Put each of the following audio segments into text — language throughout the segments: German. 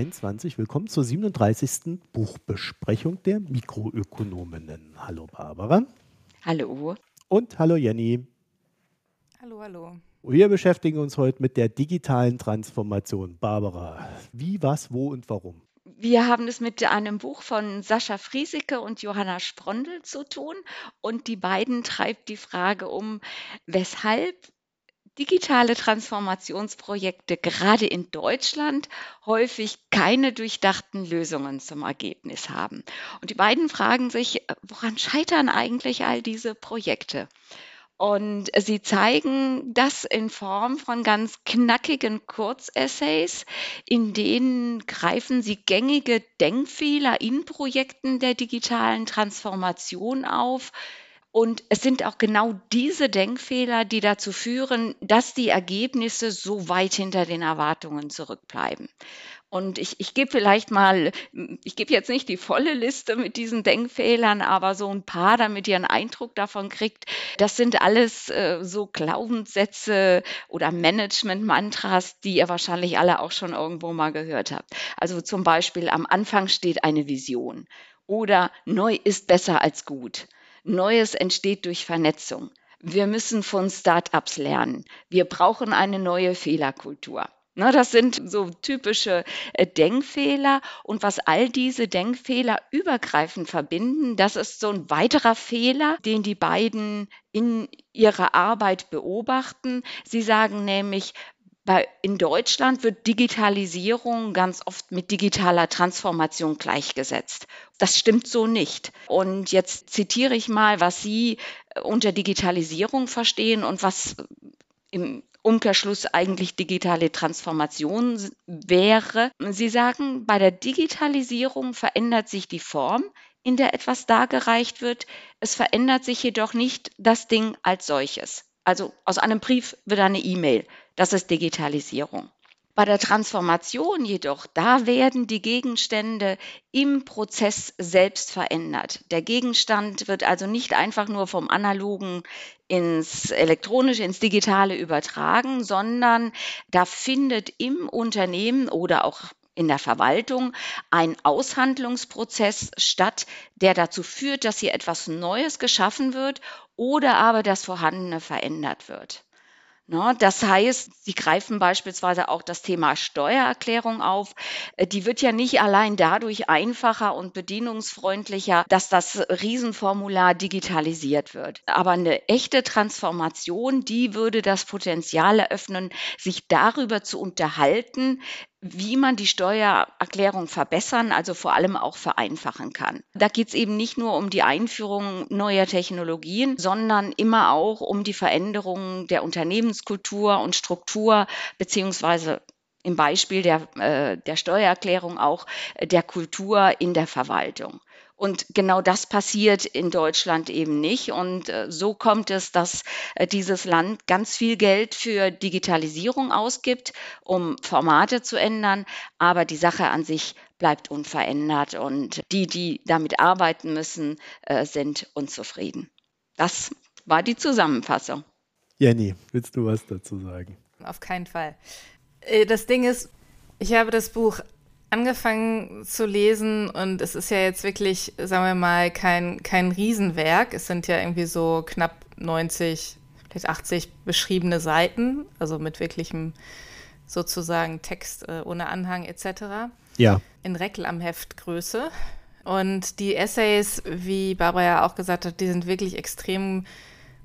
2023. Willkommen zur 37. Buchbesprechung der Mikroökonominnen. Hallo Barbara. Hallo. Und hallo Jenny. Hallo, hallo. Wir beschäftigen uns heute mit der digitalen Transformation. Barbara, wie, was, wo und warum? Wir haben es mit einem Buch von Sascha Friesike und Johanna Sprondel zu tun. Und die beiden treibt die Frage um, weshalb digitale Transformationsprojekte gerade in Deutschland häufig keine durchdachten Lösungen zum Ergebnis haben. Und die beiden fragen sich, woran scheitern eigentlich all diese Projekte? Und sie zeigen das in Form von ganz knackigen Kurzessays, in denen greifen sie gängige Denkfehler in Projekten der digitalen Transformation auf, und es sind auch genau diese Denkfehler, die dazu führen, dass die Ergebnisse so weit hinter den Erwartungen zurückbleiben. Und ich, ich gebe vielleicht mal, ich gebe jetzt nicht die volle Liste mit diesen Denkfehlern, aber so ein paar, damit ihr einen Eindruck davon kriegt. Das sind alles äh, so Glaubenssätze oder Management-Mantras, die ihr wahrscheinlich alle auch schon irgendwo mal gehört habt. Also zum Beispiel am Anfang steht eine Vision oder neu ist besser als gut. Neues entsteht durch Vernetzung. Wir müssen von Start-ups lernen. Wir brauchen eine neue Fehlerkultur. Ne, das sind so typische äh, Denkfehler. Und was all diese Denkfehler übergreifend verbinden, das ist so ein weiterer Fehler, den die beiden in ihrer Arbeit beobachten. Sie sagen nämlich, bei, in Deutschland wird Digitalisierung ganz oft mit digitaler Transformation gleichgesetzt. Das stimmt so nicht. Und jetzt zitiere ich mal, was Sie äh, unter Digitalisierung verstehen und was im Umkehrschluss eigentlich digitale Transformation wäre. Sie sagen, bei der Digitalisierung verändert sich die Form, in der etwas dargereicht wird. Es verändert sich jedoch nicht das Ding als solches. Also aus einem Brief wird eine E-Mail. Das ist Digitalisierung. Bei der Transformation jedoch, da werden die Gegenstände im Prozess selbst verändert. Der Gegenstand wird also nicht einfach nur vom analogen ins elektronische, ins digitale übertragen, sondern da findet im Unternehmen oder auch in der Verwaltung ein Aushandlungsprozess statt, der dazu führt, dass hier etwas Neues geschaffen wird oder aber das Vorhandene verändert wird. Ne, das heißt, Sie greifen beispielsweise auch das Thema Steuererklärung auf. Äh, die wird ja nicht allein dadurch einfacher und bedienungsfreundlicher, dass das Riesenformular digitalisiert wird. Aber eine echte Transformation, die würde das Potenzial eröffnen, sich darüber zu unterhalten, wie man die Steuererklärung verbessern, also vor allem auch vereinfachen kann. Da geht es eben nicht nur um die Einführung neuer Technologien, sondern immer auch um die Veränderung der Unternehmenskultur und Struktur beziehungsweise im Beispiel der, äh, der Steuererklärung auch der Kultur in der Verwaltung. Und genau das passiert in Deutschland eben nicht. Und äh, so kommt es, dass äh, dieses Land ganz viel Geld für Digitalisierung ausgibt, um Formate zu ändern. Aber die Sache an sich bleibt unverändert. Und die, die damit arbeiten müssen, äh, sind unzufrieden. Das war die Zusammenfassung. Jenny, willst du was dazu sagen? Auf keinen Fall. Das Ding ist, ich habe das Buch angefangen zu lesen und es ist ja jetzt wirklich, sagen wir mal, kein, kein Riesenwerk. Es sind ja irgendwie so knapp 90, vielleicht 80 beschriebene Seiten, also mit wirklichem sozusagen Text äh, ohne Anhang etc. Ja. In Reklamheftgröße. Und die Essays, wie Barbara ja auch gesagt hat, die sind wirklich extrem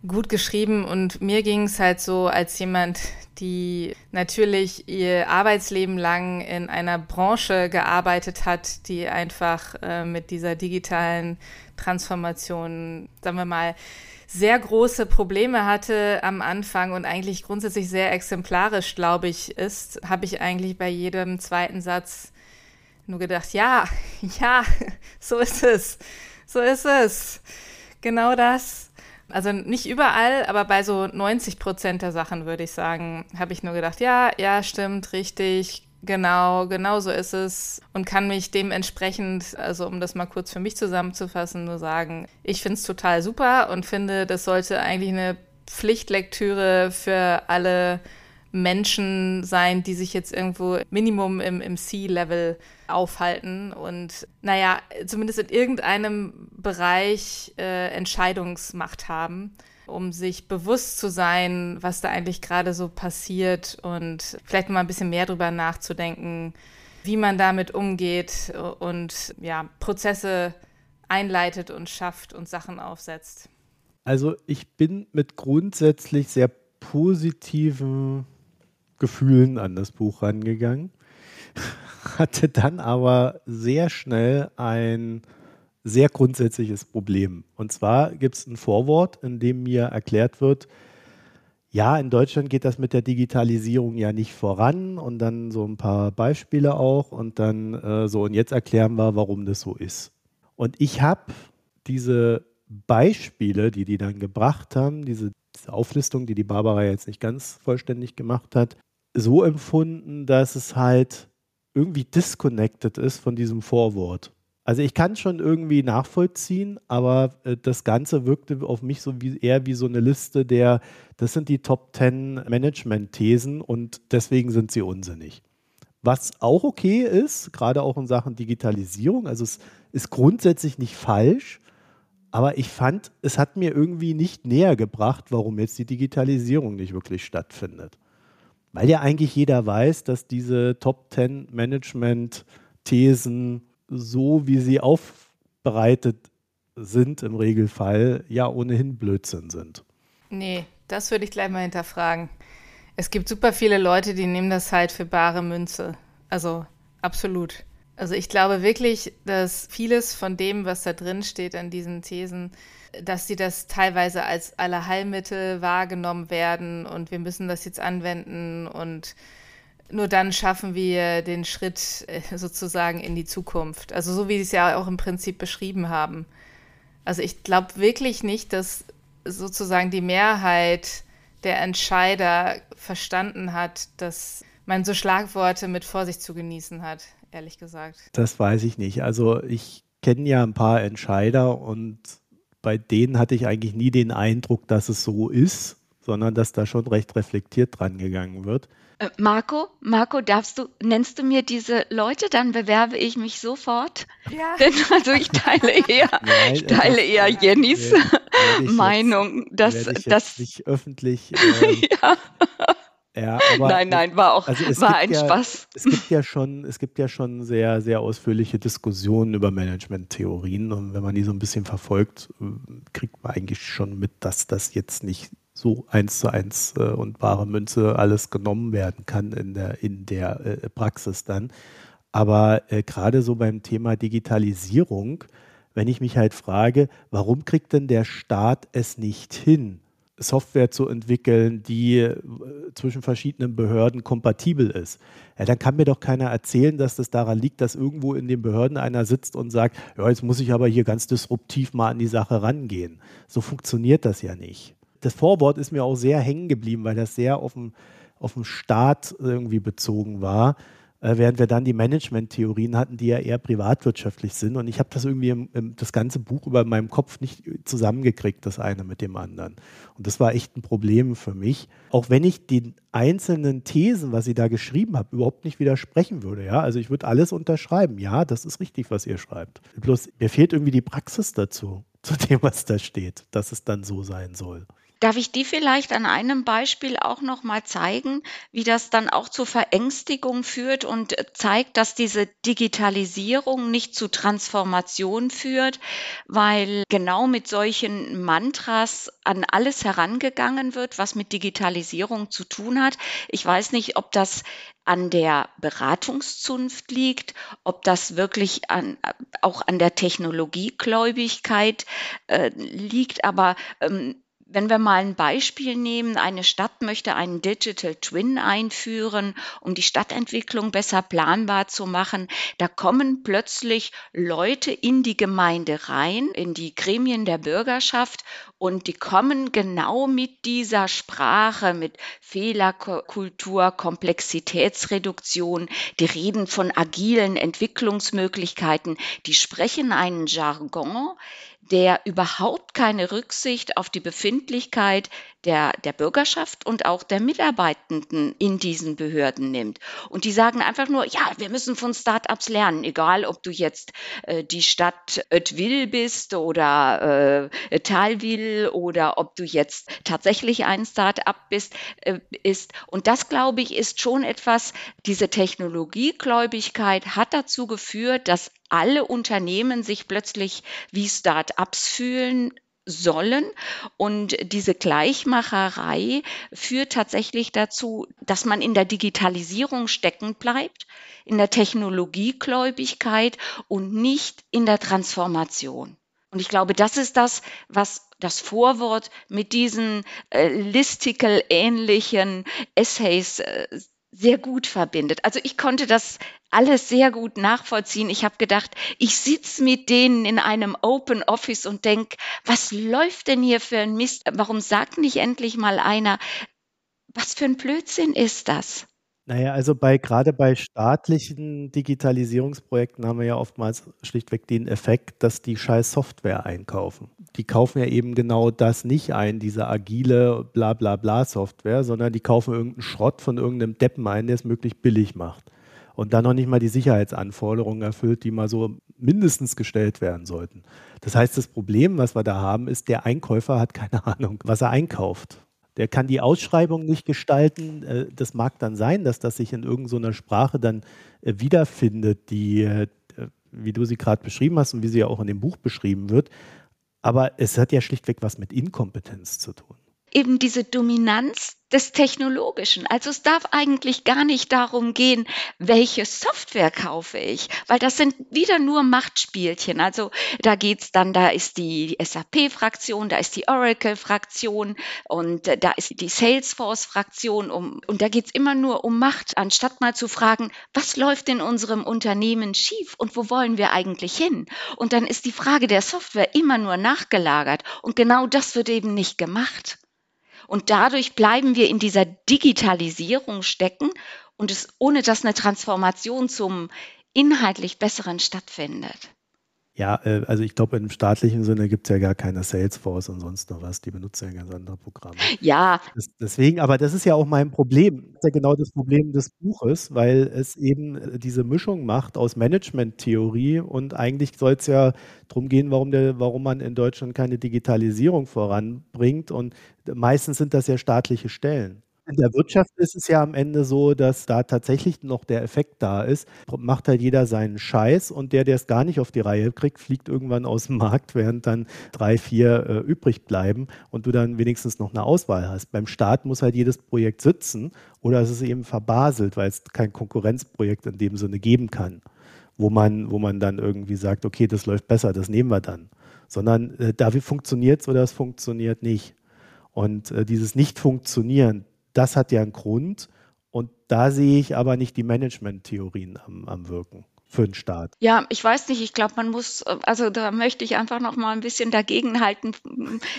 gut geschrieben und mir ging es halt so als jemand, die natürlich ihr Arbeitsleben lang in einer Branche gearbeitet hat, die einfach äh, mit dieser digitalen Transformation, sagen wir mal, sehr große Probleme hatte am Anfang und eigentlich grundsätzlich sehr exemplarisch, glaube ich, ist, habe ich eigentlich bei jedem zweiten Satz nur gedacht, ja, ja, so ist es, so ist es, genau das. Also nicht überall, aber bei so 90 Prozent der Sachen würde ich sagen, habe ich nur gedacht, ja, ja, stimmt, richtig, genau, genau so ist es. Und kann mich dementsprechend, also um das mal kurz für mich zusammenzufassen, nur sagen, ich finde es total super und finde, das sollte eigentlich eine Pflichtlektüre für alle Menschen sein, die sich jetzt irgendwo Minimum im, im C-Level aufhalten und, naja, zumindest in irgendeinem Bereich äh, Entscheidungsmacht haben, um sich bewusst zu sein, was da eigentlich gerade so passiert und vielleicht mal ein bisschen mehr drüber nachzudenken, wie man damit umgeht und ja, Prozesse einleitet und schafft und Sachen aufsetzt. Also ich bin mit grundsätzlich sehr positiven Gefühlen an das Buch rangegangen, hatte dann aber sehr schnell ein sehr grundsätzliches Problem. Und zwar gibt es ein Vorwort, in dem mir erklärt wird, ja, in Deutschland geht das mit der Digitalisierung ja nicht voran und dann so ein paar Beispiele auch und dann äh, so, und jetzt erklären wir, warum das so ist. Und ich habe diese Beispiele, die die dann gebracht haben, diese, diese Auflistung, die die Barbara jetzt nicht ganz vollständig gemacht hat, so empfunden, dass es halt irgendwie disconnected ist von diesem Vorwort. Also ich kann schon irgendwie nachvollziehen, aber äh, das Ganze wirkte auf mich so wie eher wie so eine Liste der, das sind die Top 10 Management-Thesen und deswegen sind sie unsinnig. Was auch okay ist, gerade auch in Sachen Digitalisierung, also es ist grundsätzlich nicht falsch, aber ich fand, es hat mir irgendwie nicht näher gebracht, warum jetzt die Digitalisierung nicht wirklich stattfindet. Weil ja eigentlich jeder weiß, dass diese Top 10 Management-Thesen so, wie sie aufbereitet sind im Regelfall, ja ohnehin Blödsinn sind. Nee, das würde ich gleich mal hinterfragen. Es gibt super viele Leute, die nehmen das halt für bare Münze. Also absolut. Also ich glaube wirklich, dass vieles von dem, was da drin steht an diesen Thesen, dass sie das teilweise als Allerheilmittel wahrgenommen werden und wir müssen das jetzt anwenden und nur dann schaffen wir den Schritt äh, sozusagen in die Zukunft. Also so wie sie es ja auch im Prinzip beschrieben haben. Also ich glaube wirklich nicht, dass sozusagen die Mehrheit der Entscheider verstanden hat, dass man so Schlagworte mit Vorsicht zu genießen hat ehrlich gesagt. Das weiß ich nicht. Also ich kenne ja ein paar Entscheider und bei denen hatte ich eigentlich nie den Eindruck, dass es so ist, sondern dass da schon recht reflektiert dran gegangen wird. Äh, Marco, Marco, darfst du, nennst du mir diese Leute, dann bewerbe ich mich sofort. Ja. Denn also ich teile eher, Nein, ich teile eher Jennys Meinung, dass das nicht öffentlich. Ähm, ja. Ja, aber nein, nein, war auch also war ein ja, Spaß. Es gibt ja schon, es gibt ja schon sehr, sehr ausführliche Diskussionen über Management-Theorien und wenn man die so ein bisschen verfolgt, kriegt man eigentlich schon mit, dass das jetzt nicht so eins zu eins äh, und wahre Münze alles genommen werden kann in der, in der äh, Praxis dann. Aber äh, gerade so beim Thema Digitalisierung, wenn ich mich halt frage, warum kriegt denn der Staat es nicht hin? Software zu entwickeln, die äh, zwischen verschiedenen Behörden kompatibel ist. Ja, dann kann mir doch keiner erzählen, dass das daran liegt, dass irgendwo in den Behörden einer sitzt und sagt, ja, jetzt muss ich aber hier ganz disruptiv mal an die Sache rangehen. So funktioniert das ja nicht. Das Vorwort ist mir auch sehr hängen geblieben, weil das sehr auf den, auf den Staat irgendwie bezogen war äh, während wir dann die Management-Theorien hatten, die ja eher privatwirtschaftlich sind. Und ich habe das irgendwie im, im, das ganze Buch über meinem Kopf nicht zusammengekriegt, das eine mit dem anderen. Und das war echt ein Problem für mich. Auch wenn ich den einzelnen Thesen, was sie da geschrieben habe, überhaupt nicht widersprechen würde. Ja? Also ich würde alles unterschreiben. Ja, das ist richtig, was ihr schreibt. Bloß mir fehlt irgendwie die Praxis dazu, zu dem, was da steht, dass es dann so sein soll. Darf ich die vielleicht an einem Beispiel auch noch mal zeigen, wie das dann auch zur Verängstigung führt und äh, zeigt, dass diese Digitalisierung nicht zu Transformation führt, weil genau mit solchen Mantras an alles herangegangen wird, was mit Digitalisierung zu tun hat. Ich weiß nicht, ob das an der Beratungszunft liegt, ob das wirklich an, auch an der Technologiegläubigkeit äh, liegt, aber ähm, wenn wir mal ein Beispiel nehmen, eine Stadt möchte einen Digital Twin einführen, um die Stadtentwicklung besser planbar zu machen. Da kommen plötzlich Leute in die Gemeinde rein, in die Gremien der Bürgerschaft und die kommen genau mit dieser Sprache, mit Fehlerkultur, Komplexitätsreduktion, die reden von agilen Entwicklungsmöglichkeiten, die sprechen einen Jargon, der überhaupt keine Rücksicht auf die Verbindlichkeit der, der Bürgerschaft und auch der Mitarbeitenden in diesen Behörden nimmt. Und die sagen einfach nur, ja, wir müssen von Startups lernen, egal ob du jetzt äh, die Stadt Oetwil bist oder äh, Talwil oder ob du jetzt tatsächlich ein Startup bist, äh, ist. Und das, glaube ich, ist schon etwas, diese Technologiegläubigkeit hat dazu geführt, dass alle Unternehmen sich plötzlich wie Start-ups fühlen sollen. Und diese Gleichmacherei führt tatsächlich dazu, dass man in der Digitalisierung stecken bleibt, in der Technologiegläubigkeit und nicht in der Transformation. Und ich glaube, das ist das, was das Vorwort mit diesen äh, listicle-ähnlichen Essays äh, sehr gut verbindet. Also ich konnte das alles sehr gut nachvollziehen. Ich habe gedacht, ich sitze mit denen in einem Open Office und denke, was läuft denn hier für ein Mist? Warum sagt nicht endlich mal einer, was für ein Blödsinn ist das? Naja, also bei gerade bei staatlichen Digitalisierungsprojekten haben wir ja oftmals schlichtweg den Effekt, dass die scheiß Software einkaufen. Die kaufen ja eben genau das nicht ein, diese agile bla bla bla Software, sondern die kaufen irgendeinen Schrott von irgendeinem Deppen ein, der es möglichst billig macht. Und dann noch nicht mal die Sicherheitsanforderungen erfüllt, die mal so mindestens gestellt werden sollten. Das heißt, das Problem, was wir da haben, ist, der Einkäufer hat keine Ahnung, was er einkauft. Der kann die Ausschreibung nicht gestalten. Äh, das mag dann sein, dass das sich in irgendeiner Sprache dann äh, wiederfindet, die, äh, wie du sie gerade beschrieben hast und wie sie ja auch in dem Buch beschrieben wird. Aber es hat ja schlichtweg was mit Inkompetenz zu tun. Eben diese Dominanz des Technologischen. Also es darf eigentlich gar nicht darum gehen, welche Software kaufe ich, weil das sind wieder nur Machtspielchen. Also da geht's dann, da ist die SAP-Fraktion, da ist die Oracle-Fraktion und da ist die Salesforce-Fraktion um, und da geht's immer nur um Macht, anstatt mal zu fragen, was läuft in unserem Unternehmen schief und wo wollen wir eigentlich hin? Und dann ist die Frage der Software immer nur nachgelagert und genau das wird eben nicht gemacht. Und dadurch bleiben wir in dieser Digitalisierung stecken und es, ohne dass eine Transformation zum inhaltlich Besseren stattfindet. Ja, äh, also ich glaube, im staatlichen Sinne gibt es ja gar keine Salesforce und sonst noch was. Die benutzen ja ganz andere Programme. Ja. Das, deswegen, aber das ist ja auch mein Problem. Das ist ja genau das Problem des Buches, weil es eben äh, diese Mischung macht aus Management-Theorie und eigentlich soll es ja darum gehen, warum, der, warum man in Deutschland keine Digitalisierung voranbringt. Und meistens sind das ja staatliche Stellen. In der Wirtschaft ist es ja am Ende so, dass da tatsächlich noch der Effekt da ist. Macht halt jeder seinen Scheiß und der, der es gar nicht auf die Reihe kriegt, fliegt irgendwann aus dem Markt, während dann drei, vier äh, übrig bleiben und du dann wenigstens noch eine Auswahl hast. Beim Staat muss halt jedes Projekt sitzen oder es ist eben verbaselt, weil es kein Konkurrenzprojekt in dem Sinne geben kann, wo man, wo man dann irgendwie sagt, okay, das läuft besser, das nehmen wir dann. Sondern äh, da funktioniert es oder es funktioniert nicht. Und äh, dieses Nicht-Funktionieren, das hat ja einen Grund. Und da sehe ich aber nicht die Management-Theorien am, am Wirken für den Staat. Ja, ich weiß nicht, ich glaube, man muss, also da möchte ich einfach noch mal ein bisschen dagegenhalten.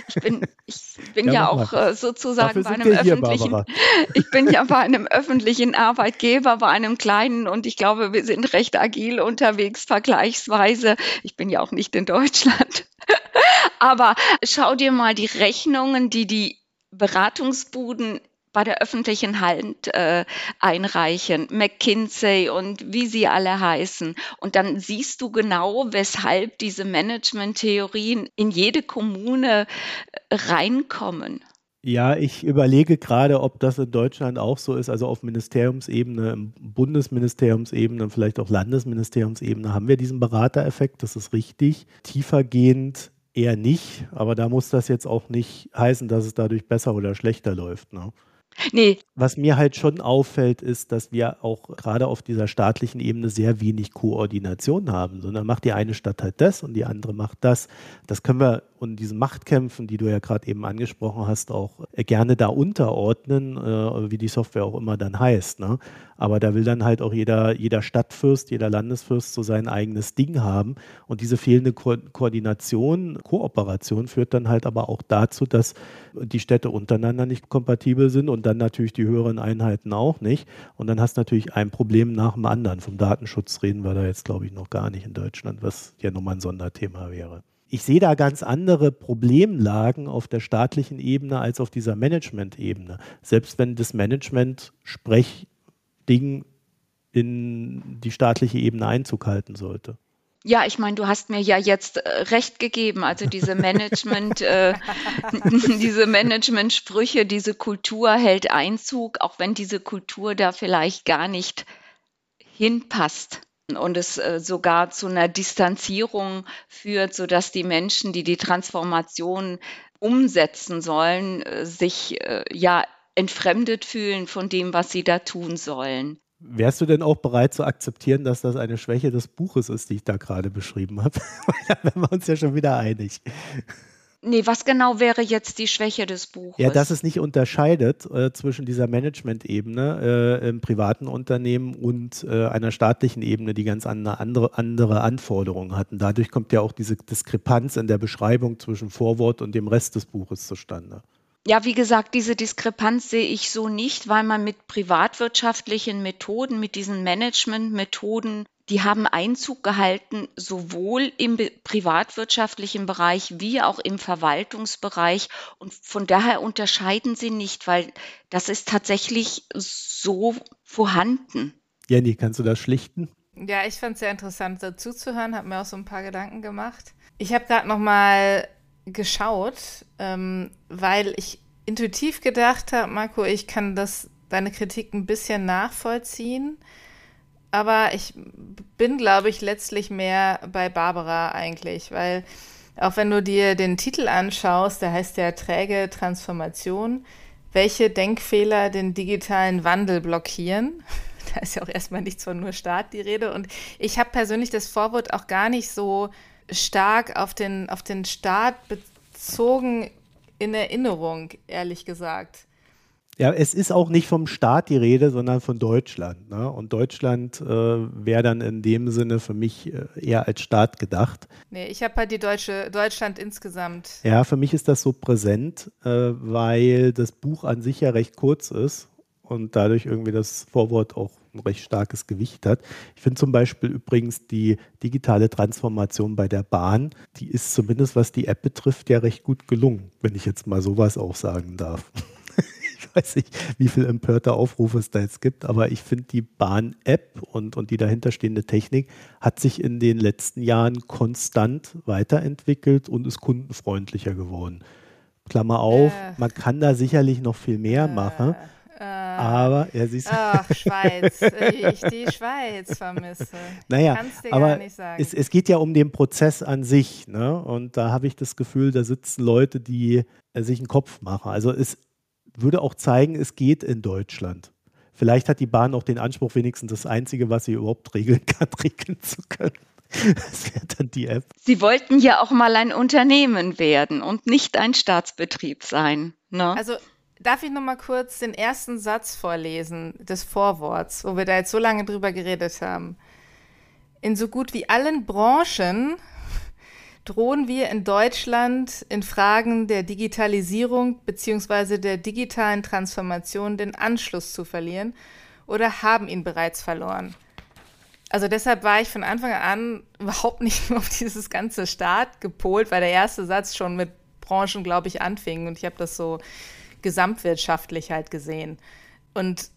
Ich bin, ich bin ja, ja auch mal. Äh, sozusagen bei einem öffentlichen, ich bin ja bei einem öffentlichen Arbeitgeber, bei einem kleinen und ich glaube, wir sind recht agil unterwegs vergleichsweise. Ich bin ja auch nicht in Deutschland. Aber schau dir mal die Rechnungen, die die Beratungsbuden bei der öffentlichen Hand äh, einreichen, McKinsey und wie sie alle heißen. Und dann siehst du genau, weshalb diese Management-Theorien in jede Kommune äh, reinkommen. Ja, ich überlege gerade, ob das in Deutschland auch so ist. Also auf Ministeriumsebene, Bundesministeriumsebene und vielleicht auch Landesministeriumsebene haben wir diesen Beratereffekt, das ist richtig. Tiefergehend eher nicht, aber da muss das jetzt auch nicht heißen, dass es dadurch besser oder schlechter läuft. Ne? Nee. Was mir halt schon auffällt, ist, dass wir auch gerade auf dieser staatlichen Ebene sehr wenig Koordination haben, sondern macht die eine Stadt halt das und die andere macht das. Das können wir und diesen Machtkämpfen, die du ja gerade eben angesprochen hast, auch gerne da unterordnen, äh, wie die Software auch immer dann heißt. Ne? Aber da will dann halt auch jeder, jeder Stadtfürst, jeder Landesfürst so sein eigenes Ding haben. Und diese fehlende Ko Koordination, Kooperation führt dann halt aber auch dazu, dass die Städte untereinander nicht kompatibel sind und dann natürlich die höheren Einheiten auch nicht. Und dann hast du natürlich ein Problem nach dem anderen. Vom Datenschutz reden wir da jetzt, glaube ich, noch gar nicht in Deutschland, was ja nochmal ein Sonderthema wäre. ich sehe da ganz andere Problemlagen auf der staatlichen Ebene als auf dieser Management-Ebene. Selbst wenn das Management-Sprechding in die staatliche Ebene Einzug halten sollte. Ja, ich meine, du hast mir ja jetzt äh, recht gegeben. Also diese Management, äh, diese Management-Sprüche, diese Kultur hält Einzug, auch wenn diese Kultur da vielleicht gar nicht hinpasst und es äh, sogar zu einer Distanzierung führt, sodass die Menschen, die die Transformation umsetzen sollen, äh, sich äh, ja entfremdet fühlen von dem, was sie da tun sollen. Wärst du denn auch bereit zu akzeptieren, dass das eine Schwäche des Buches ist, die ich da gerade beschrieben habe? da wären wir uns ja schon wieder einig. Nee, was genau wäre jetzt die Schwäche des Buches? Ja, dass es nicht unterscheidet äh, zwischen dieser Management-Ebene äh, im privaten Unternehmen und äh, einer staatlichen Ebene, die ganz andere, andere Anforderungen hatten. Dadurch kommt ja auch diese Diskrepanz in der Beschreibung zwischen Vorwort und dem Rest des Buches zustande. Ja, wie gesagt, diese Diskrepanz sehe ich so nicht, weil man mit privatwirtschaftlichen Methoden, mit diesen Managementmethoden, die haben Einzug gehalten, sowohl im privatwirtschaftlichen Bereich wie auch im Verwaltungsbereich. Und von daher unterscheiden sie nicht, weil das ist tatsächlich so vorhanden. Jenny, kannst du das schlichten? Ja, ich fand es sehr interessant dazu zu hören, habe mir auch so ein paar Gedanken gemacht. Ich habe gerade noch mal geschaut, ähm, weil ich intuitiv gedacht habe, Marco, ich kann das deine Kritik ein bisschen nachvollziehen, aber ich bin, glaube ich, letztlich mehr bei Barbara eigentlich, weil auch wenn du dir den Titel anschaust, der heißt ja träge Transformation, welche Denkfehler den digitalen Wandel blockieren. Da ist ja auch erstmal nichts von nur Staat die Rede. Und ich habe persönlich das Vorwort auch gar nicht so stark auf den, auf den Staat bezogen in Erinnerung, ehrlich gesagt. Ja, es ist auch nicht vom Staat die Rede, sondern von Deutschland. Ne? Und Deutschland äh, wäre dann in dem Sinne für mich äh, eher als Staat gedacht. Nee, ich habe halt die deutsche Deutschland insgesamt. Ja, für mich ist das so präsent, äh, weil das Buch an sich ja recht kurz ist und dadurch irgendwie das Vorwort auch ein recht starkes Gewicht hat. Ich finde zum Beispiel übrigens die digitale Transformation bei der Bahn, die ist zumindest was die App betrifft ja recht gut gelungen, wenn ich jetzt mal sowas auch sagen darf. ich weiß nicht, wie viel empörte Aufrufe es da jetzt gibt, aber ich finde die Bahn-App und, und die dahinterstehende Technik hat sich in den letzten Jahren konstant weiterentwickelt und ist kundenfreundlicher geworden. Klammer auf, äh. man kann da sicherlich noch viel mehr äh. machen. Äh, aber, ja, siehst du. Ach, Schweiz, ich die Schweiz vermisse. Naja, aber es, es, geht ja um den Prozess an sich. Ne? Und da habe ich das Gefühl, da sitzen Leute, die äh, sich einen Kopf machen. Also es würde auch zeigen, es geht in Deutschland. Vielleicht hat die Bahn auch den Anspruch, wenigstens das Einzige, was sie überhaupt regeln kann, regeln zu können. Das wäre dann die App. Sie wollten ja auch mal ein Unternehmen werden und nicht ein Staatsbetrieb sein. Ne? Also Darf ich noch mal kurz den ersten Satz vorlesen des Vorworts, wo wir da jetzt so lange drüber geredet haben? In so gut wie allen Branchen drohen wir in Deutschland in Fragen der Digitalisierung bzw. der digitalen Transformation den Anschluss zu verlieren oder haben ihn bereits verloren. Also deshalb war ich von Anfang an überhaupt nicht auf dieses ganze Staat gepolt, weil der erste Satz schon mit Branchen, glaube ich, anfing und ich habe das so gesamtwirtschaftlich halt gesehen. Und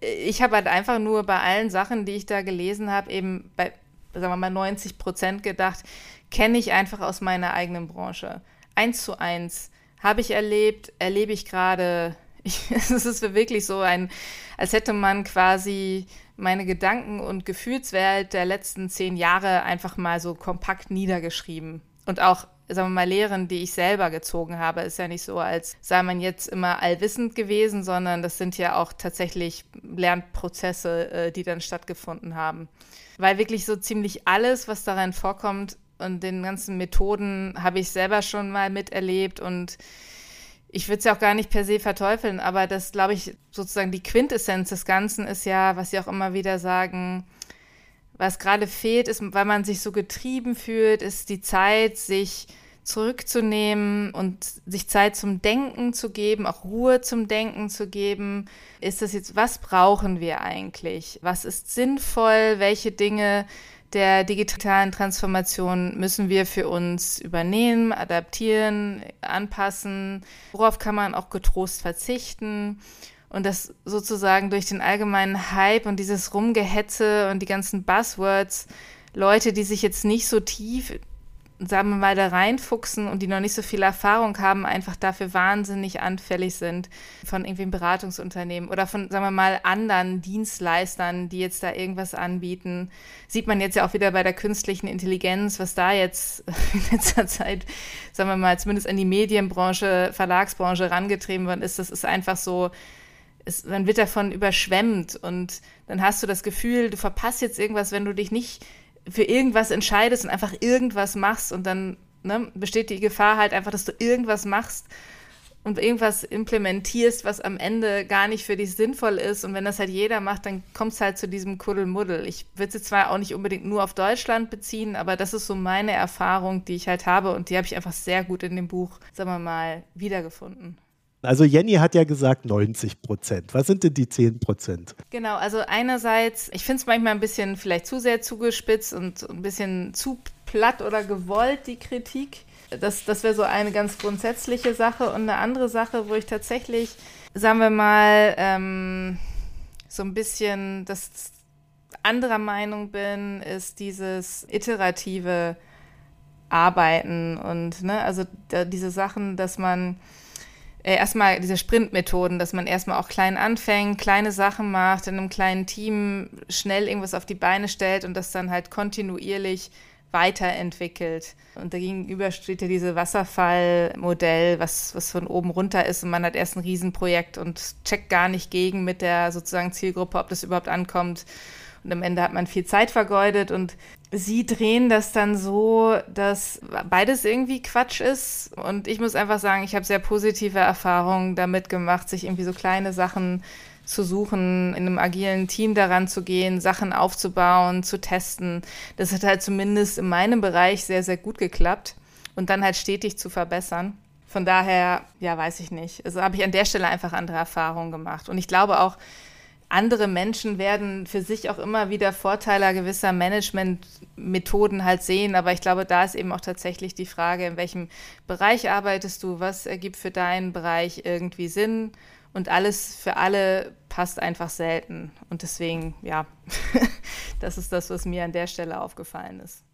ich habe halt einfach nur bei allen Sachen, die ich da gelesen habe, eben bei, sagen wir mal, 90 Prozent gedacht, kenne ich einfach aus meiner eigenen Branche. Eins zu eins habe ich erlebt, erlebe ich gerade. Es ist wirklich so ein, als hätte man quasi meine Gedanken und Gefühlswelt der letzten zehn Jahre einfach mal so kompakt niedergeschrieben. Und auch sagen wir mal, Lehren, die ich selber gezogen habe. Ist ja nicht so, als sei man jetzt immer allwissend gewesen, sondern das sind ja auch tatsächlich Lernprozesse, äh, die dann stattgefunden haben. Weil wirklich so ziemlich alles, was darin vorkommt und den ganzen Methoden habe ich selber schon mal miterlebt und ich würde es ja auch gar nicht per se verteufeln, aber das, glaube ich, sozusagen die Quintessenz des Ganzen ist ja, was Sie auch immer wieder sagen, was gerade fehlt, ist, weil man sich so getrieben fühlt, ist die Zeit, sich zurückzunehmen und sich Zeit zum Denken zu geben, auch Ruhe zum Denken zu geben. Ist das jetzt, was brauchen wir eigentlich? Was ist sinnvoll? Welche Dinge der digitalen Transformation müssen wir für uns übernehmen, adaptieren, anpassen? Worauf kann man auch getrost verzichten? Und das sozusagen durch den allgemeinen Hype und dieses Rumgehetze und die ganzen Buzzwords Leute, die sich jetzt nicht so tief sagen wir mal, da reinfuchsen und die noch nicht so viel Erfahrung haben, einfach dafür wahnsinnig anfällig sind von irgendwie einem Beratungsunternehmen oder von, sagen wir mal, anderen Dienstleistern, die jetzt da irgendwas anbieten. Sieht man jetzt ja auch wieder bei der künstlichen Intelligenz, was da jetzt in letzter Zeit, sagen wir mal, zumindest an die Medienbranche, Verlagsbranche rangetrieben worden ist. Das ist einfach so, es, man wird davon überschwemmt und dann hast du das Gefühl, du verpasst jetzt irgendwas, wenn du dich nicht für irgendwas entscheidest und einfach irgendwas machst und dann ne, besteht die Gefahr halt einfach, dass du irgendwas machst und irgendwas implementierst, was am Ende gar nicht für dich sinnvoll ist. Und wenn das halt jeder macht, dann kommt es halt zu diesem Kuddelmuddel. Ich würde sie zwar auch nicht unbedingt nur auf Deutschland beziehen, aber das ist so meine Erfahrung, die ich halt habe und die habe ich einfach sehr gut in dem Buch, sagen wir mal, wiedergefunden. Also Jenny hat ja gesagt 90 Prozent. Was sind denn die 10 Prozent? Genau, also einerseits, ich finde es manchmal ein bisschen vielleicht zu sehr zugespitzt und ein bisschen zu platt oder gewollt, die Kritik. Das, das wäre so eine ganz grundsätzliche Sache. Und eine andere Sache, wo ich tatsächlich, sagen wir mal, ähm, so ein bisschen das anderer Meinung bin, ist dieses iterative Arbeiten und ne, also da, diese Sachen, dass man äh, erstmal diese Sprintmethoden, dass man erstmal auch klein anfängt, kleine Sachen macht, in einem kleinen Team schnell irgendwas auf die Beine stellt und das dann halt kontinuierlich weiterentwickelt. Und dagegenüber steht ja dieses Wasserfallmodell, was, was von oben runter ist und man hat erst ein Riesenprojekt und checkt gar nicht gegen mit der sozusagen Zielgruppe, ob das überhaupt ankommt. Und am Ende hat man viel Zeit vergeudet und sie drehen das dann so, dass beides irgendwie Quatsch ist. Und ich muss einfach sagen, ich habe sehr positive Erfahrungen damit gemacht, sich irgendwie so kleine Sachen zu suchen, in einem agilen Team daran zu gehen, Sachen aufzubauen, zu testen. Das hat halt zumindest in meinem Bereich sehr, sehr gut geklappt und dann halt stetig zu verbessern. Von daher, ja, weiß ich nicht. Also habe ich an der Stelle einfach andere Erfahrungen gemacht. Und ich glaube auch, andere Menschen werden für sich auch immer wieder Vorteile gewisser Managementmethoden halt sehen. Aber ich glaube, da ist eben auch tatsächlich die Frage, in welchem Bereich arbeitest du, was ergibt für deinen Bereich irgendwie Sinn. Und alles für alle passt einfach selten. Und deswegen, ja, das ist das, was mir an der Stelle aufgefallen ist.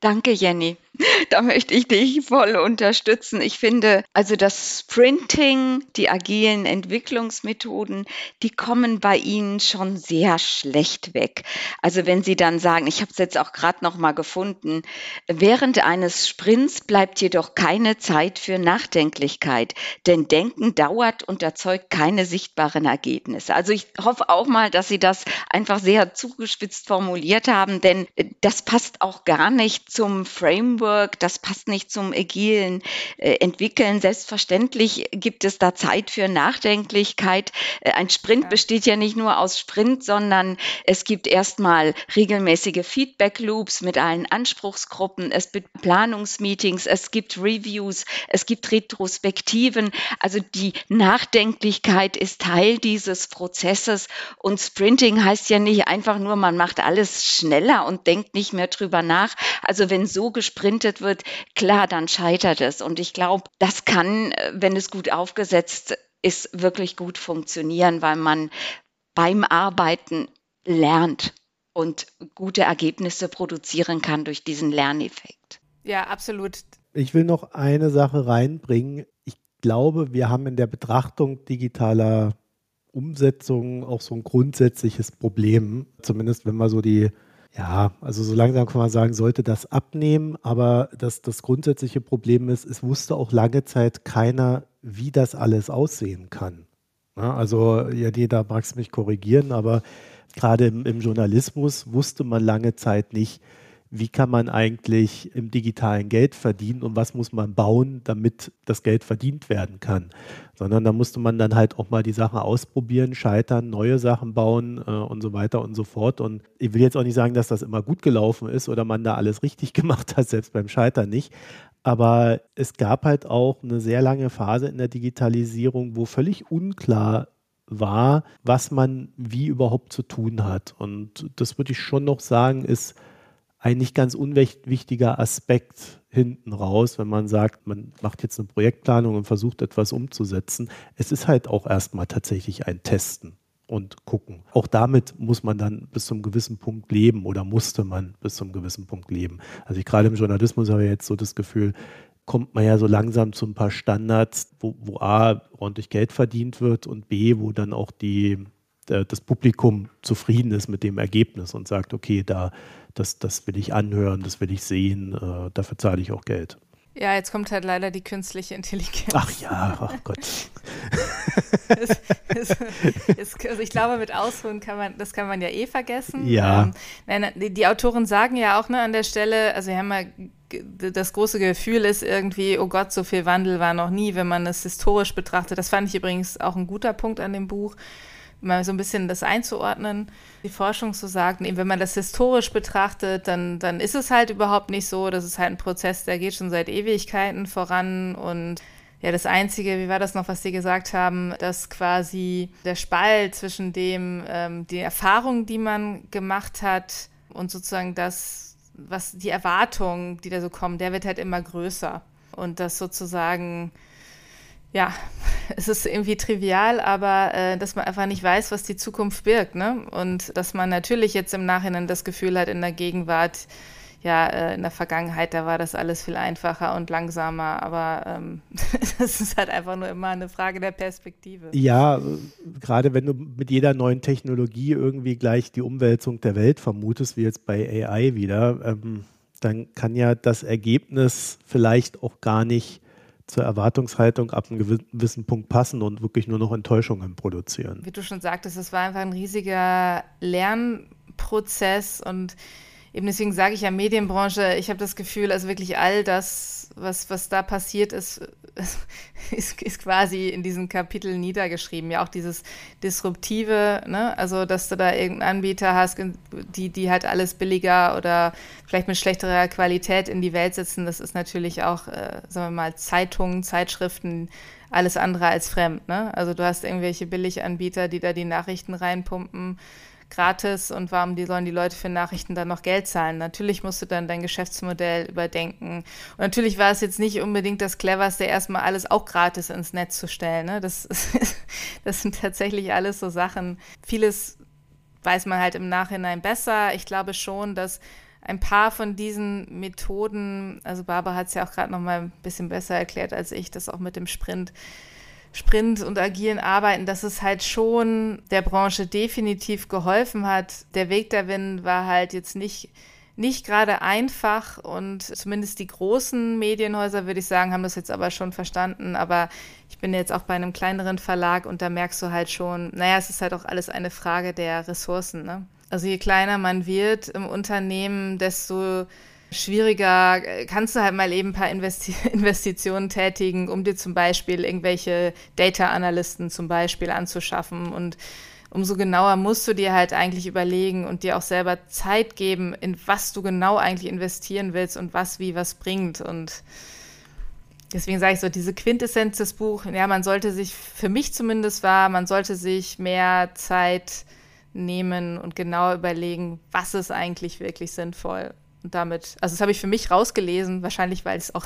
Danke, Jenny. Da möchte ich dich voll unterstützen. Ich finde, also das Sprinting, die agilen Entwicklungsmethoden, die kommen bei Ihnen schon sehr schlecht weg. Also wenn Sie dann sagen, ich habe es jetzt auch gerade noch mal gefunden, während eines Sprints bleibt jedoch keine Zeit für Nachdenklichkeit, denn Denken dauert und erzeugt keine sichtbaren Ergebnisse. Also ich hoffe auch mal, dass Sie das einfach sehr zugespitzt formuliert haben, denn das passt auch gar nicht zum Framework, das passt nicht zum agilen äh, Entwickeln. Selbstverständlich gibt es da Zeit für Nachdenklichkeit. Äh, ein Sprint ja. besteht ja nicht nur aus Sprint, sondern es gibt erstmal regelmäßige Feedback-Loops mit allen Anspruchsgruppen, es gibt Planungsmeetings, es gibt Reviews, es gibt Retrospektiven. Also die Nachdenklichkeit ist Teil dieses Prozesses und Sprinting heißt ja nicht einfach nur, man macht alles schneller und denkt nicht mehr drüber nach. Also also wenn so gesprintet wird, klar, dann scheitert es. Und ich glaube, das kann, äh, wenn es gut aufgesetzt ist, wirklich gut funktionieren, weil man beim Arbeiten lernt und gute Ergebnisse produzieren kann durch diesen Lerneffekt. Ja, absolut. Ich will noch eine Sache reinbringen. Ich glaube, wir haben in der Betrachtung digitaler Umsetzung auch so ein grundsätzliches Problem, zumindest wenn wir so die ja, also so langsam kann man sagen, sollte das abnehmen, aber das, das grundsätzliche Problem ist, es wusste auch lange Zeit keiner, wie das alles aussehen kann. Ja, also, ja, da magst du mich korrigieren, aber gerade im, im Journalismus wusste man lange Zeit nicht, wie kann man eigentlich im digitalen Geld verdienen und was muss man bauen, damit das Geld verdient werden kann. Sondern da musste man dann halt auch mal die Sachen ausprobieren, scheitern, neue Sachen bauen äh, und so weiter und so fort. Und ich will jetzt auch nicht sagen, dass das immer gut gelaufen ist oder man da alles richtig gemacht hat, selbst beim Scheitern nicht. Aber es gab halt auch eine sehr lange Phase in der Digitalisierung, wo völlig unklar war, was man wie überhaupt zu tun hat. Und das würde ich schon noch sagen, ist ein nicht ganz unwichtiger Aspekt hinten raus, wenn man sagt, man macht jetzt eine Projektplanung und versucht etwas umzusetzen. Es ist halt auch erstmal tatsächlich ein Testen und gucken. Auch damit muss man dann bis zum gewissen Punkt leben oder musste man bis zum gewissen Punkt leben. Also ich gerade im Journalismus habe jetzt so das Gefühl, kommt man ja so langsam zu ein paar Standards, wo, wo A ordentlich Geld verdient wird und B, wo dann auch die, das Publikum zufrieden ist mit dem Ergebnis und sagt, okay, da, das, das will ich anhören, das will ich sehen, äh, dafür zahle ich auch Geld. Ja, jetzt kommt halt leider die künstliche Intelligenz. Ach ja, ach Gott. es, es, es, also ich glaube, mit Ausruhen kann man, das kann man ja eh vergessen. Ja. Ähm, die, die, Autoren sagen ja auch ne, an der Stelle, also wir haben ja das große Gefühl ist irgendwie, oh Gott, so viel Wandel war noch nie, wenn man es historisch betrachtet. Das fand ich übrigens auch ein guter Punkt an dem Buch mal so ein bisschen das einzuordnen. Die Forschung so sagt, wenn man das historisch betrachtet, dann, dann ist es halt überhaupt nicht so. Das ist halt ein Prozess, der geht schon seit Ewigkeiten voran und ja, das Einzige, wie war das noch, was Sie gesagt haben, dass quasi der Spalt zwischen dem, ähm, die Erfahrung, die man gemacht hat und sozusagen das, was die Erwartungen, die da so kommen, der wird halt immer größer. Und das sozusagen ja, es ist irgendwie trivial, aber äh, dass man einfach nicht weiß, was die Zukunft birgt, ne? Und dass man natürlich jetzt im Nachhinein das Gefühl hat, in der Gegenwart, ja, äh, in der Vergangenheit, da war das alles viel einfacher und langsamer, aber ähm, das ist halt einfach nur immer eine Frage der Perspektive. Ja, gerade wenn du mit jeder neuen Technologie irgendwie gleich die Umwälzung der Welt vermutest, wie jetzt bei AI wieder, ähm, dann kann ja das Ergebnis vielleicht auch gar nicht zur Erwartungshaltung ab einem gewissen Punkt passen und wirklich nur noch Enttäuschungen produzieren. Wie du schon sagtest, es war einfach ein riesiger Lernprozess und eben deswegen sage ich ja Medienbranche, ich habe das Gefühl, also wirklich all das, was, was da passiert ist, ist, ist quasi in diesem Kapitel niedergeschrieben. Ja, auch dieses Disruptive, ne? also dass du da irgendeinen Anbieter hast, die, die halt alles billiger oder vielleicht mit schlechterer Qualität in die Welt setzen, das ist natürlich auch, äh, sagen wir mal, Zeitungen, Zeitschriften, alles andere als fremd. Ne? Also du hast irgendwelche Billiganbieter, die da die Nachrichten reinpumpen gratis und warum die sollen die Leute für Nachrichten dann noch Geld zahlen? Natürlich musst du dann dein Geschäftsmodell überdenken. Und natürlich war es jetzt nicht unbedingt das cleverste, erstmal alles auch gratis ins Netz zu stellen. Ne? Das, das sind tatsächlich alles so Sachen. Vieles weiß man halt im Nachhinein besser. Ich glaube schon, dass ein paar von diesen Methoden, also Barbara hat es ja auch gerade noch mal ein bisschen besser erklärt als ich, das auch mit dem Sprint, Sprint und agilen Arbeiten, dass es halt schon der Branche definitiv geholfen hat. Der Weg dahin war halt jetzt nicht, nicht gerade einfach und zumindest die großen Medienhäuser, würde ich sagen, haben das jetzt aber schon verstanden. Aber ich bin jetzt auch bei einem kleineren Verlag und da merkst du halt schon, naja, es ist halt auch alles eine Frage der Ressourcen. Ne? Also je kleiner man wird im Unternehmen, desto schwieriger, kannst du halt mal eben ein paar Investi Investitionen tätigen, um dir zum Beispiel irgendwelche Data Analysten zum Beispiel anzuschaffen. Und umso genauer musst du dir halt eigentlich überlegen und dir auch selber Zeit geben, in was du genau eigentlich investieren willst und was wie was bringt. Und Deswegen sage ich so, diese Quintessenz des Buchs, ja, man sollte sich, für mich zumindest war, man sollte sich mehr Zeit nehmen und genau überlegen, was ist eigentlich wirklich sinnvoll und damit, also das habe ich für mich rausgelesen, wahrscheinlich weil es auch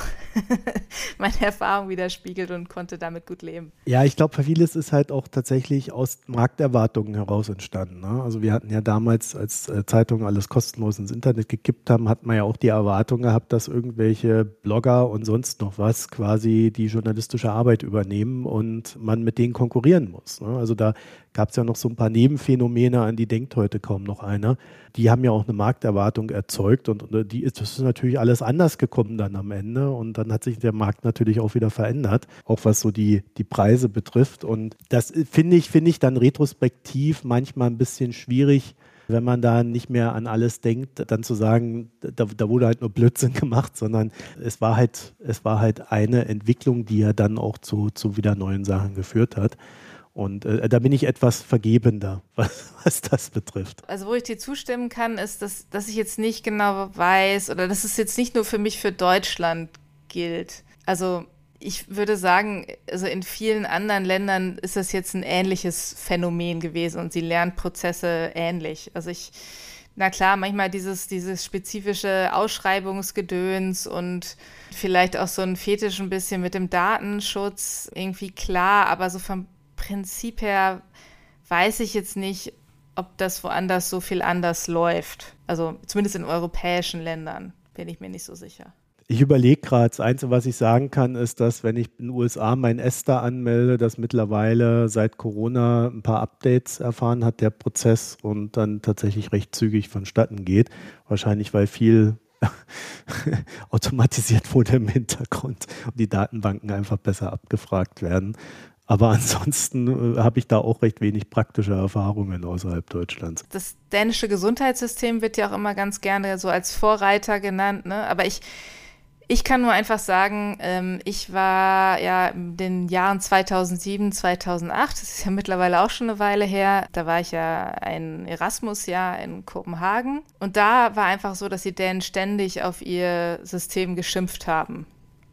meine Erfahrung widerspiegelt und konnte damit gut leben. Ja, ich glaube, vieles ist halt auch tatsächlich aus Markterwartungen heraus entstanden. Ne? Also wir hatten ja damals, als äh, Zeitungen alles kostenlos ins Internet gekippt haben, hat man ja auch die Erwartung gehabt, dass irgendwelche Blogger und sonst noch was quasi die journalistische Arbeit übernehmen und man mit denen konkurrieren muss. Ne? Also da gab es ja noch so ein paar Nebenphänomene, an die denkt heute kaum noch einer. Die haben ja auch eine Markterwartung erzeugt und, und die ist, das ist natürlich alles anders gekommen dann am Ende und dann hat sich der Markt natürlich auch wieder verändert, auch was so die, die Preise betrifft. Und das finde ich, finde ich dann retrospektiv manchmal ein bisschen schwierig, wenn man da nicht mehr an alles denkt, dann zu sagen, da, da, wurde halt nur Blödsinn gemacht, sondern es war halt, es war halt eine Entwicklung, die ja dann auch zu, zu wieder neuen Sachen geführt hat. Und äh, da bin ich etwas vergebender, was, was, das betrifft. Also wo ich dir zustimmen kann, ist, dass, dass ich jetzt nicht genau weiß oder dass es jetzt nicht nur für mich für Deutschland gilt. Also ich würde sagen, also in vielen anderen Ländern ist das jetzt ein ähnliches Phänomen gewesen und sie lernen Prozesse ähnlich. Also ich na klar, manchmal dieses, dieses spezifische Ausschreibungsgedöns und vielleicht auch so ein Fetisch ein bisschen mit dem Datenschutz irgendwie klar, aber so vom Prinzip her weiß ich jetzt nicht, ob das woanders so viel anders läuft. Also zumindest in europäischen Ländern bin ich mir nicht so sicher. Ich überlege gerade, das Einzige, was ich sagen kann, ist, dass wenn ich in den USA mein Esther anmelde, dass mittlerweile seit Corona ein paar Updates erfahren hat, der Prozess und dann tatsächlich recht zügig vonstatten geht. Wahrscheinlich, weil viel automatisiert wurde im Hintergrund und die Datenbanken einfach besser abgefragt werden. Aber ansonsten äh, habe ich da auch recht wenig praktische Erfahrungen außerhalb Deutschlands. Das dänische Gesundheitssystem wird ja auch immer ganz gerne so als Vorreiter genannt, ne? Aber ich, ich kann nur einfach sagen, ähm, ich war ja in den Jahren 2007, 2008, das ist ja mittlerweile auch schon eine Weile her, da war ich ja ein Erasmus-Jahr in Kopenhagen und da war einfach so, dass die Dänen ständig auf ihr System geschimpft haben.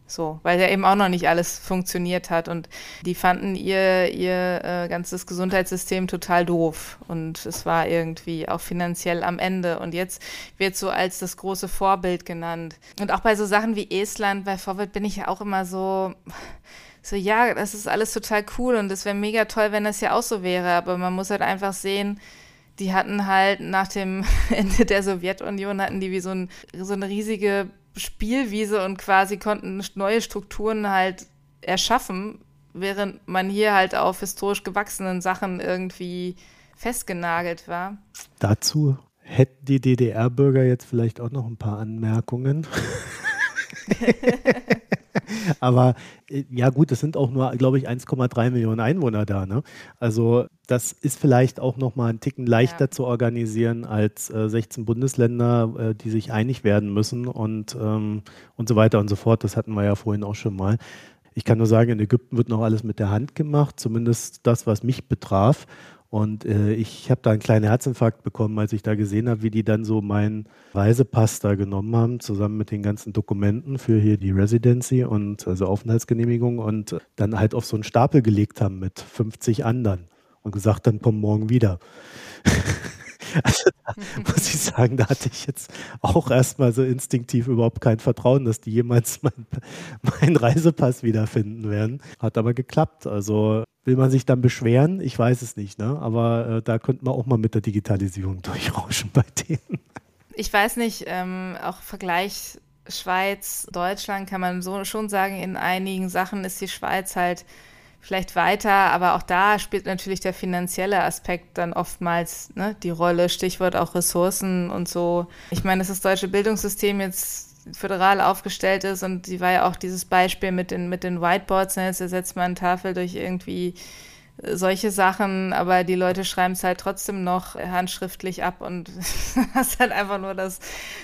So, weil ja eben auch noch nicht alles funktioniert hat. Und die fanden ihr, ihr äh, ganzes Gesundheitssystem total doof. Und es war irgendwie auch finanziell am Ende. Und jetzt wird so als das große Vorbild genannt. Und auch bei so Sachen wie Estland, bei Vorbild bin ich ja auch immer so, so ja, das ist alles total cool und es wäre mega toll, wenn das ja auch so wäre, aber man muss halt einfach sehen, die hatten halt nach dem Ende der Sowjetunion hatten die wie so, ein, so eine riesige Spielwiese und quasi konnten neue Strukturen halt erschaffen, während man hier halt auf historisch gewachsenen Sachen irgendwie festgenagelt war. Dazu hätten die DDR-Bürger jetzt vielleicht auch noch ein paar Anmerkungen. Aber äh, ja gut, es sind auch nur, glaube ich, 1,3 Millionen Einwohner da. Ne? Also das ist vielleicht auch noch mal ein Ticken leichter ja. zu organisieren als äh, 16 Bundesländer, äh, die sich einig werden müssen und, ähm, und so weiter und so fort. Das hatten wir ja vorhin auch schon mal. Ich kann nur sagen, in Ägypten wird noch alles mit der Hand gemacht, zumindest das, was mich betraf. Und äh, ich habe da einen kleinen Herzinfarkt bekommen, als ich da gesehen habe, wie die dann so meinen Reisepass da genommen haben, zusammen mit den ganzen Dokumenten für hier die Residency und also Aufenthaltsgenehmigung und dann halt auf so einen Stapel gelegt haben mit 50 anderen und gesagt, dann komm morgen wieder. Also da muss ich sagen, da hatte ich jetzt auch erstmal so instinktiv überhaupt kein Vertrauen, dass die jemals meinen mein Reisepass wiederfinden werden. Hat aber geklappt. Also will man sich dann beschweren? Ich weiß es nicht, ne? aber äh, da könnte man auch mal mit der Digitalisierung durchrauschen bei denen. Ich weiß nicht, ähm, auch Vergleich Schweiz, Deutschland kann man so schon sagen, in einigen Sachen ist die Schweiz halt vielleicht weiter, aber auch da spielt natürlich der finanzielle Aspekt dann oftmals ne, die Rolle, Stichwort auch Ressourcen und so. Ich meine, dass das deutsche Bildungssystem jetzt föderal aufgestellt ist und sie war ja auch dieses Beispiel mit den, mit den Whiteboards, ne, jetzt ersetzt man Tafel durch irgendwie äh, solche Sachen, aber die Leute schreiben es halt trotzdem noch handschriftlich ab und hast halt einfach nur das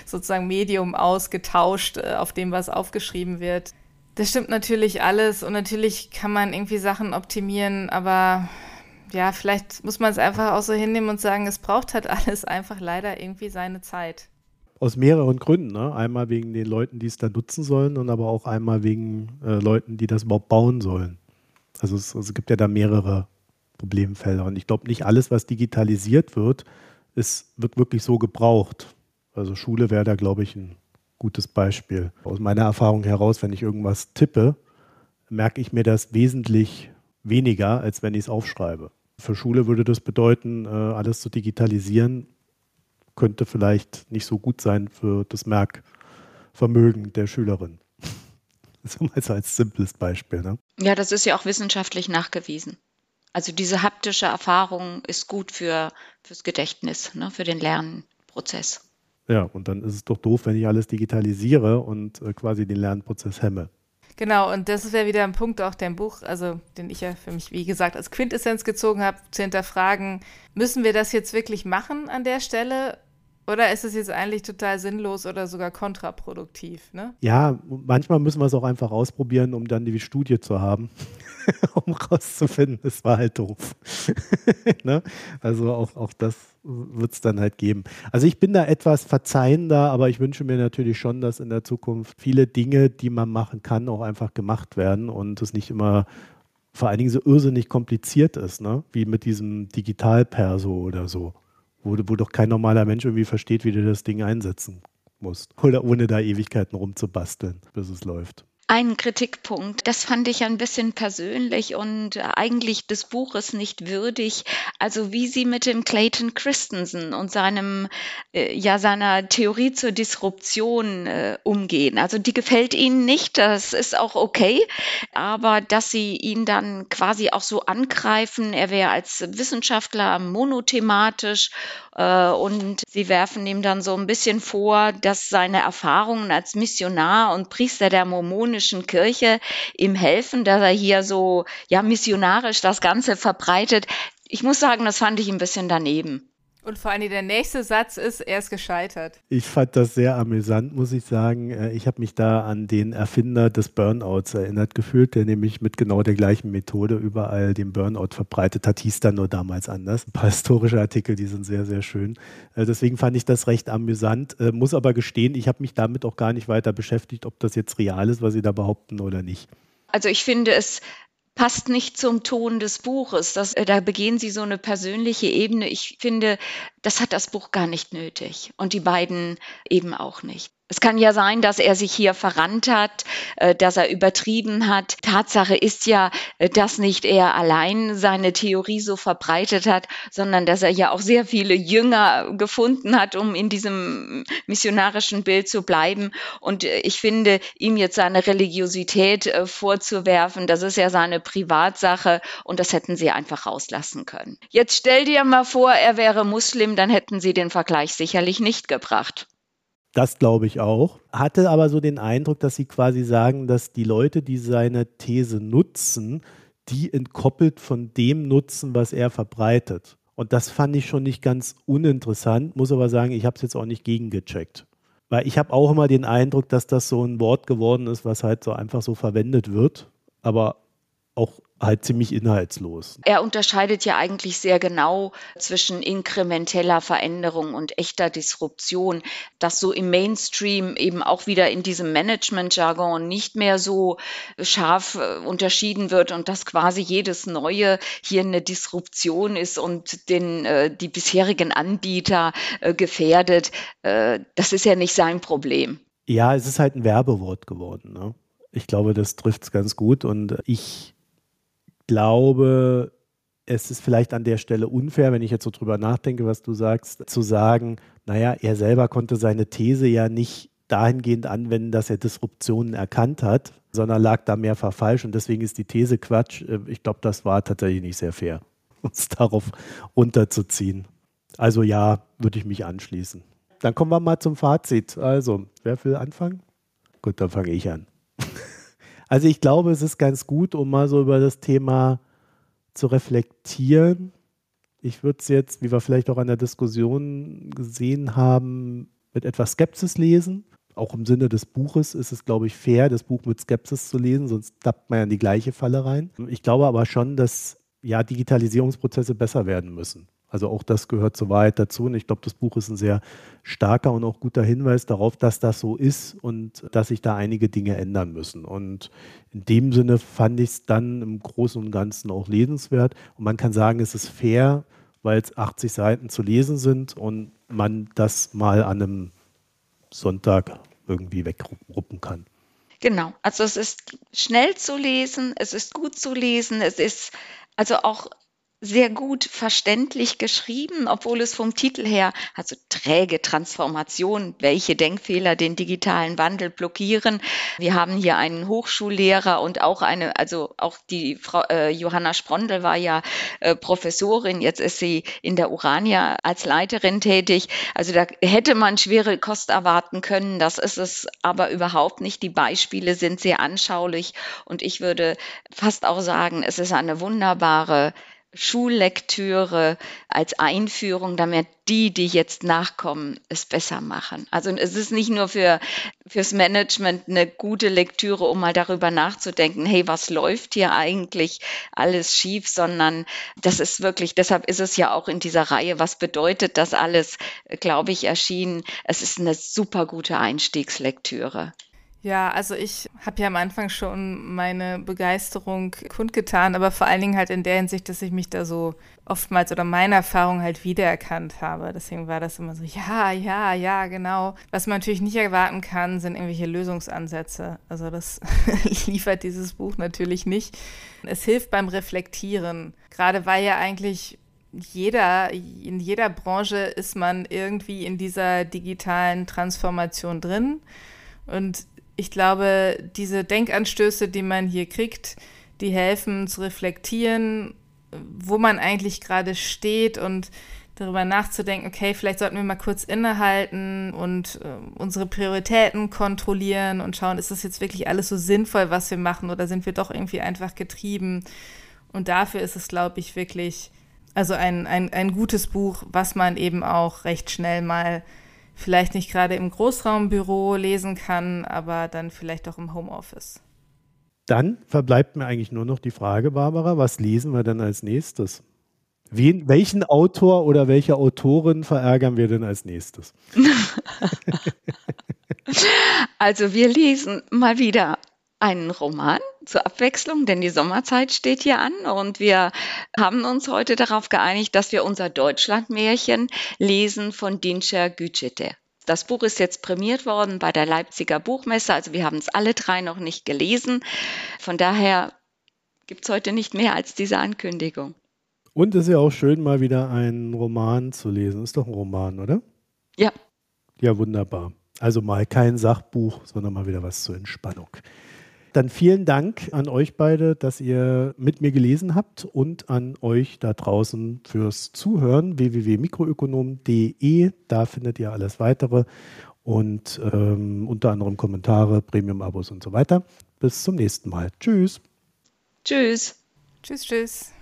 sozusagen Medium ausgetauscht, äh, auf dem was aufgeschrieben wird. Das stimmt natürlich alles und natürlich kann man irgendwie Sachen optimieren, aber ja, vielleicht muss man es einfach auch so hinnehmen und sagen, es braucht halt alles einfach leider irgendwie seine Zeit. Aus mehreren Gründen. Ne? Einmal wegen den Leuten, die es da nutzen sollen und aber auch einmal wegen äh, Leuten, die das überhaupt bauen sollen. Also es, es gibt ja da mehrere Problemfelder und ich glaube, nicht alles, was digitalisiert wird, ist, wird wirklich so gebraucht. Also Schule wäre da, glaube ich, ein gutes Beispiel. Aus meiner Erfahrung heraus, wenn ich irgendwas tippe, merke ich mir das wesentlich weniger, als wenn ich es aufschreibe. Für Schule würde das bedeuten, äh, alles zu digitalisieren, könnte vielleicht nicht so gut sein für das Merkvermögen der Schülerin. So mal als simples Beispiel. Ne? Ja, das ist ja auch wissenschaftlich nachgewiesen. Also diese haptische Erfahrung ist gut für, fürs Gedächtnis, ne, für den Lernprozess. Ja, und dann ist es doch doof, wenn ich alles digitalisiere und äh, quasi den Lernprozess hemme. Genau, und das wäre wieder ein Punkt auch der Buch, also den ich ja für mich, wie gesagt, als Quintessenz gezogen habe, zu hinterfragen, müssen wir das jetzt wirklich machen an der Stelle oder ist es jetzt eigentlich total sinnlos oder sogar kontraproduktiv? Ne? Ja, manchmal müssen wir es auch einfach ausprobieren, um dann die Studie zu haben, um rauszufinden, es war halt doof. ne? Also auch, auch das wird es dann halt geben. Also ich bin da etwas verzeihender, aber ich wünsche mir natürlich schon, dass in der Zukunft viele Dinge, die man machen kann, auch einfach gemacht werden und es nicht immer vor allen Dingen so irrsinnig kompliziert ist, ne? wie mit diesem Digitalperso oder so wo, wo doch kein normaler Mensch irgendwie versteht, wie du das Ding einsetzen musst. Oder ohne da Ewigkeiten rumzubasteln, bis es läuft einen Kritikpunkt. Das fand ich ein bisschen persönlich und eigentlich des Buches nicht würdig. Also wie sie mit dem Clayton Christensen und seinem, äh, ja, seiner Theorie zur Disruption äh, umgehen. Also die gefällt ihnen nicht, das ist auch okay. Aber dass sie ihn dann quasi auch so angreifen, er wäre als Wissenschaftler monothematisch äh, und sie werfen ihm dann so ein bisschen vor, dass seine Erfahrungen als Missionar und Priester der mormonischen Kirche ihm helfen, dass er hier so ja missionarisch das Ganze verbreitet. Ich muss sagen, das fand ich ein bisschen daneben. Und vor allem der nächste Satz ist, er ist gescheitert. Ich fand das sehr amüsant, muss ich sagen. Äh, ich habe mich da an den Erfinder des Burnouts erinnert gefühlt, der nämlich mit genau der gleichen Methode überall den Burnout verbreitet hat. Hieß dann nur damals anders. Ein paar historische Artikel, die sind sehr, sehr schön. Äh, deswegen fand ich das recht amüsant. Äh, muss aber gestehen, ich habe mich damit auch gar nicht weiter beschäftigt, ob das jetzt real ist, was Sie da behaupten oder nicht. Also ich finde es passt nicht zum Ton des Buches. Das, äh, da begehen sie so eine persönliche Ebene. Ich finde, das hat das Buch gar nicht nötig und die beiden eben auch nicht. Es kann ja sein, dass er sich hier verrannt hat, äh, dass er übertrieben hat. Tatsache ist ja, äh, dass nicht er allein seine Theorie so verbreitet hat, sondern dass er ja auch sehr viele Jünger gefunden hat, um in diesem missionarischen Bild zu bleiben. Und äh, ich finde, ihm jetzt seine Religiosität vorzuwerfen, das ist ja seine Privatsache und das hätten sie einfach rauslassen können. Jetzt stell dir mal vor, er wäre Muslim, dann hätten sie den Vergleich sicherlich nicht gebracht. Das glaube ich auch. Hatte aber so den Eindruck, dass sie quasi sagen, dass die Leute, die seine These nutzen, die entkoppelt von dem nutzen, was er verbreitet. Und das fand ich schon nicht ganz uninteressant, muss aber sagen, ich habe es jetzt auch nicht gegengecheckt. Weil ich habe auch immer den Eindruck, dass das so ein Wort geworden ist, was halt so einfach so verwendet wird, aber auch halt ziemlich inhaltslos. Er unterscheidet ja eigentlich sehr genau zwischen inkrementeller Veränderung und echter Disruption, dass so im Mainstream eben auch wieder in diesem Management-Jargon nicht mehr so scharf äh, unterschieden wird und dass quasi jedes Neue hier eine Disruption ist und den, äh, die bisherigen Anbieter äh, gefährdet. Äh, das ist ja nicht sein Problem. Ja, es ist halt ein Werbewort geworden. Ne? Ich glaube, das trifft es ganz gut und ich glaube, es ist vielleicht an der Stelle unfair, wenn ich jetzt so drüber nachdenke, was du sagst, zu sagen, naja, er selber konnte seine These ja nicht dahingehend anwenden, dass er Disruptionen erkannt hat, sondern lag da mehrfach falsch und deswegen ist die These Quatsch. Äh, ich glaube, das war tatsächlich nicht sehr fair, uns darauf runterzuziehen. Also ja, würde ich mich anschließen. Dann kommen wir mal zum Fazit. Also, wer will anfangen? Gut, dann fange ich an. Also ich glaube, es ist ganz gut, um mal so über das Thema zu reflektieren. Ich würde es jetzt, wie wir vielleicht auch an der Diskussion gesehen haben, mit etwas Skepsis lesen. Auch im Sinne des Buches ist es, glaube ich, fair, das Buch mit Skepsis zu lesen, sonst tappt man ja in die gleiche Falle rein. Ich glaube aber schon, dass ja Digitalisierungsprozesse besser werden müssen. Also auch das gehört zur Wahrheit dazu. Und ich glaube, das Buch ist ein sehr starker und auch guter Hinweis darauf, dass das so ist und dass sich da einige Dinge ändern müssen. Und in dem Sinne fand ich es dann im Großen und Ganzen auch lesenswert. Und man kann sagen, es ist fair, weil es 80 Seiten zu lesen sind und man das mal an einem Sonntag irgendwie wegruppen kann. Genau, also es ist schnell zu lesen, es ist gut zu lesen, es ist also auch sehr gut verständlich geschrieben, obwohl es vom Titel her, also träge Transformation, welche Denkfehler den digitalen Wandel blockieren. Wir haben hier einen Hochschullehrer und auch eine, also auch die Frau äh, Johanna Sprondel war ja äh, Professorin, jetzt ist sie in der Urania als Leiterin tätig. Also da hätte man schwere Kost erwarten können. Das ist es aber überhaupt nicht. Die Beispiele sind sehr anschaulich und ich würde fast auch sagen, es ist eine wunderbare Schullektüre als Einführung, damit die, die jetzt nachkommen, es besser machen. Also es ist nicht nur für fürs Management eine gute Lektüre, um mal darüber nachzudenken, hey, was läuft hier eigentlich alles schief, sondern das ist wirklich, deshalb ist es ja auch in dieser Reihe, was bedeutet das alles, glaube ich, erschienen. Es ist eine super gute Einstiegslektüre. Ja, also ich habe ja am Anfang schon meine Begeisterung kundgetan, aber vor allen Dingen halt in der Hinsicht, dass ich mich da so oftmals oder meine Erfahrung halt wiedererkannt habe. Deswegen war das immer so, ja, ja, ja, genau. Was man natürlich nicht erwarten kann, sind irgendwelche Lösungsansätze. Also das liefert dieses Buch natürlich nicht. Es hilft beim Reflektieren, gerade weil ja eigentlich jeder, in jeder Branche ist man irgendwie in dieser digitalen Transformation drin. Und ich glaube, diese Denkanstöße, die man hier kriegt, die helfen zu reflektieren, wo man eigentlich gerade steht und darüber nachzudenken, okay, vielleicht sollten wir mal kurz innehalten und äh, unsere Prioritäten kontrollieren und schauen, ist das jetzt wirklich alles so sinnvoll, was wir machen oder sind wir doch irgendwie einfach getrieben? Und dafür ist es, glaube ich, wirklich, also ein, ein, ein gutes Buch, was man eben auch recht schnell mal vielleicht nicht gerade im Großraumbüro lesen kann, aber dann vielleicht auch im Homeoffice. Dann verbleibt mir eigentlich nur noch die Frage, Barbara, was lesen wir denn als nächstes? Wen, welchen Autor oder welche Autorin verärgern wir denn als nächstes? also wir lesen mal wieder einen Roman zur Abwechslung, denn die Sommerzeit steht hier an und wir haben uns heute darauf geeinigt, dass wir unser Deutschlandmärchen lesen von Dinscher Gütschete. Das Buch ist jetzt prämiert worden bei der Leipziger Buchmesse, also wir haben es alle drei noch nicht gelesen. Von daher gibt es heute nicht mehr als diese Ankündigung. Und es ist ja auch schön, mal wieder einen Roman zu lesen. Ist doch ein Roman, oder? Ja. Ja, wunderbar. Also mal kein Sachbuch, sondern mal wieder was zur Entspannung. Dann vielen Dank an euch beide, dass ihr mit mir gelesen habt und an euch da draußen fürs Zuhören. www.mikroökonom.de, da findet ihr alles weitere und ähm, unter anderem Kommentare, Premium-Abos und so weiter. Bis zum nächsten Mal. Tschüss. Tschüss. Tschüss, tschüss.